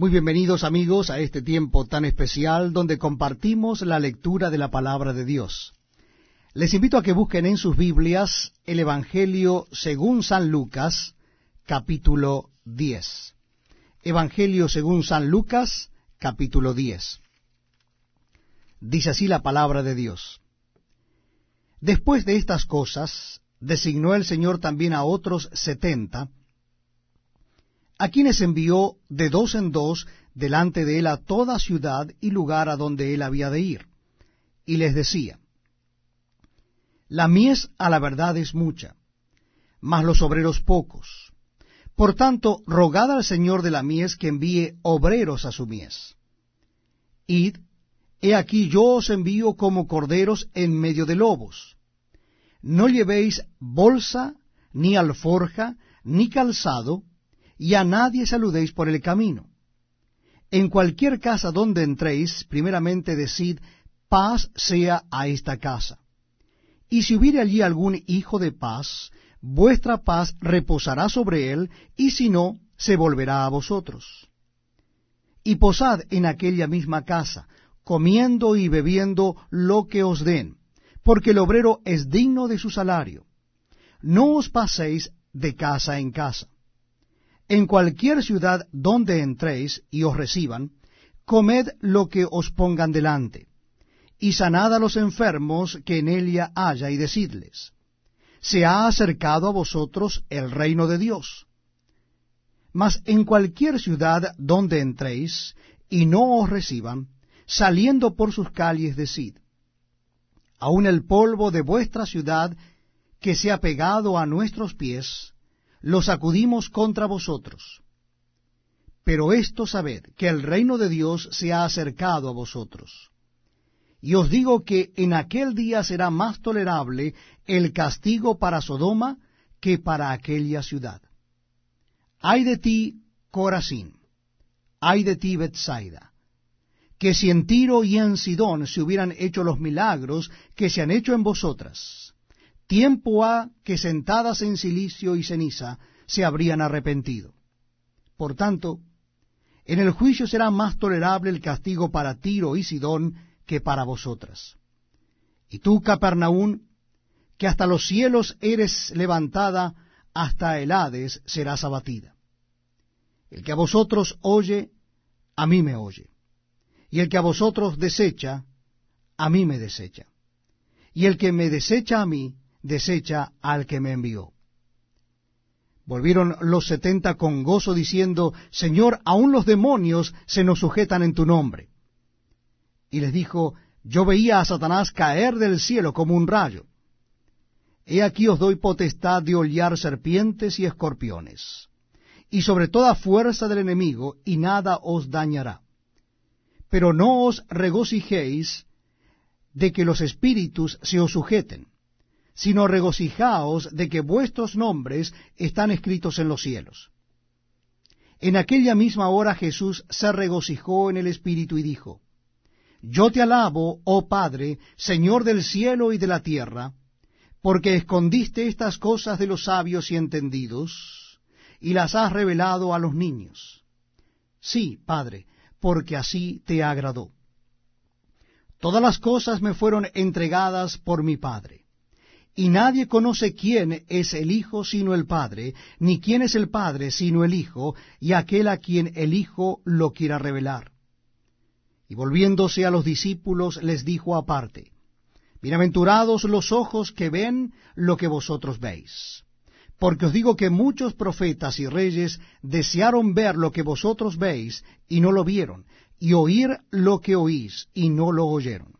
Muy bienvenidos amigos a este tiempo tan especial donde compartimos la lectura de la palabra de Dios. Les invito a que busquen en sus Biblias el Evangelio según San Lucas, capítulo 10. Evangelio según San Lucas, capítulo 10. Dice así la palabra de Dios. Después de estas cosas, designó el Señor también a otros setenta, a quienes envió de dos en dos delante de él a toda ciudad y lugar a donde él había de ir. Y les decía, La mies a la verdad es mucha, mas los obreros pocos. Por tanto, rogad al Señor de la mies que envíe obreros a su mies. Id, he aquí yo os envío como corderos en medio de lobos. No llevéis bolsa, ni alforja, ni calzado, y a nadie saludéis por el camino. En cualquier casa donde entréis, primeramente decid, paz sea a esta casa. Y si hubiere allí algún hijo de paz, vuestra paz reposará sobre él, y si no, se volverá a vosotros. Y posad en aquella misma casa, comiendo y bebiendo lo que os den, porque el obrero es digno de su salario. No os paséis de casa en casa. En cualquier ciudad donde entréis y os reciban, comed lo que os pongan delante, y sanad a los enfermos que en ella haya, y decidles, se ha acercado a vosotros el reino de Dios. Mas en cualquier ciudad donde entréis y no os reciban, saliendo por sus calles, decid, aun el polvo de vuestra ciudad que se ha pegado a nuestros pies, los sacudimos contra vosotros. Pero esto sabed, que el reino de Dios se ha acercado a vosotros. Y os digo que en aquel día será más tolerable el castigo para Sodoma que para aquella ciudad. Ay de ti, Corazín, ay de ti, Bethsaida, que si en Tiro y en Sidón se hubieran hecho los milagros que se han hecho en vosotras, tiempo ha que sentadas en silicio y ceniza se habrían arrepentido. Por tanto, en el juicio será más tolerable el castigo para Tiro y Sidón que para vosotras. Y tú, Capernaún, que hasta los cielos eres levantada, hasta el Hades serás abatida. El que a vosotros oye, a mí me oye. Y el que a vosotros desecha, a mí me desecha. Y el que me desecha a mí, desecha al que me envió. Volvieron los setenta con gozo diciendo, Señor, aun los demonios se nos sujetan en tu nombre. Y les dijo, Yo veía a Satanás caer del cielo como un rayo. He aquí os doy potestad de hollar serpientes y escorpiones, y sobre toda fuerza del enemigo, y nada os dañará. Pero no os regocijéis de que los espíritus se os sujeten sino regocijaos de que vuestros nombres están escritos en los cielos. En aquella misma hora Jesús se regocijó en el Espíritu y dijo, Yo te alabo, oh Padre, Señor del cielo y de la tierra, porque escondiste estas cosas de los sabios y entendidos, y las has revelado a los niños. Sí, Padre, porque así te agradó. Todas las cosas me fueron entregadas por mi Padre y nadie conoce quién es el Hijo sino el Padre, ni quién es el Padre sino el Hijo, y aquel a quien el Hijo lo quiera revelar. Y volviéndose a los discípulos les dijo aparte, Bienaventurados los ojos que ven lo que vosotros veis. Porque os digo que muchos profetas y reyes desearon ver lo que vosotros veis y no lo vieron, y oír lo que oís y no lo oyeron.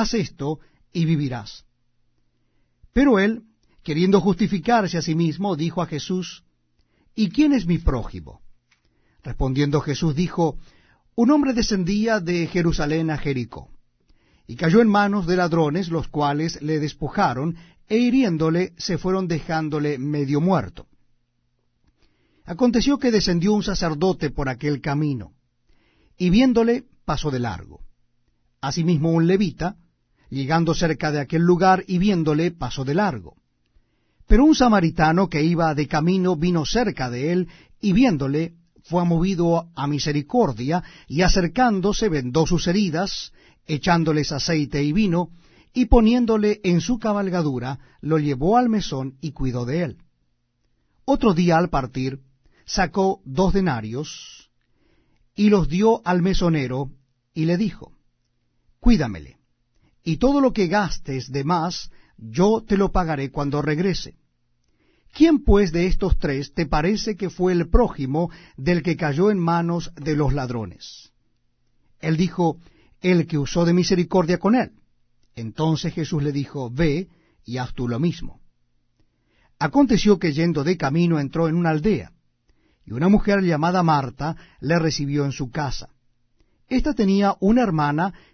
haz esto y vivirás. Pero él, queriendo justificarse a sí mismo, dijo a Jesús, ¿Y quién es mi prójimo? Respondiendo Jesús dijo, Un hombre descendía de Jerusalén a Jericó, y cayó en manos de ladrones, los cuales le despojaron, e hiriéndole se fueron dejándole medio muerto. Aconteció que descendió un sacerdote por aquel camino, y viéndole pasó de largo. Asimismo un levita, llegando cerca de aquel lugar y viéndole, pasó de largo. Pero un samaritano que iba de camino vino cerca de él, y viéndole, fue movido a misericordia, y acercándose vendó sus heridas, echándoles aceite y vino, y poniéndole en su cabalgadura, lo llevó al mesón y cuidó de él. Otro día al partir, sacó dos denarios, y los dio al mesonero, y le dijo, Cuídamele, y todo lo que gastes de más, yo te lo pagaré cuando regrese. ¿Quién pues de estos tres te parece que fue el prójimo del que cayó en manos de los ladrones? Él dijo, el que usó de misericordia con él. Entonces Jesús le dijo, ve y haz tú lo mismo. Aconteció que yendo de camino entró en una aldea, y una mujer llamada Marta le recibió en su casa. Esta tenía una hermana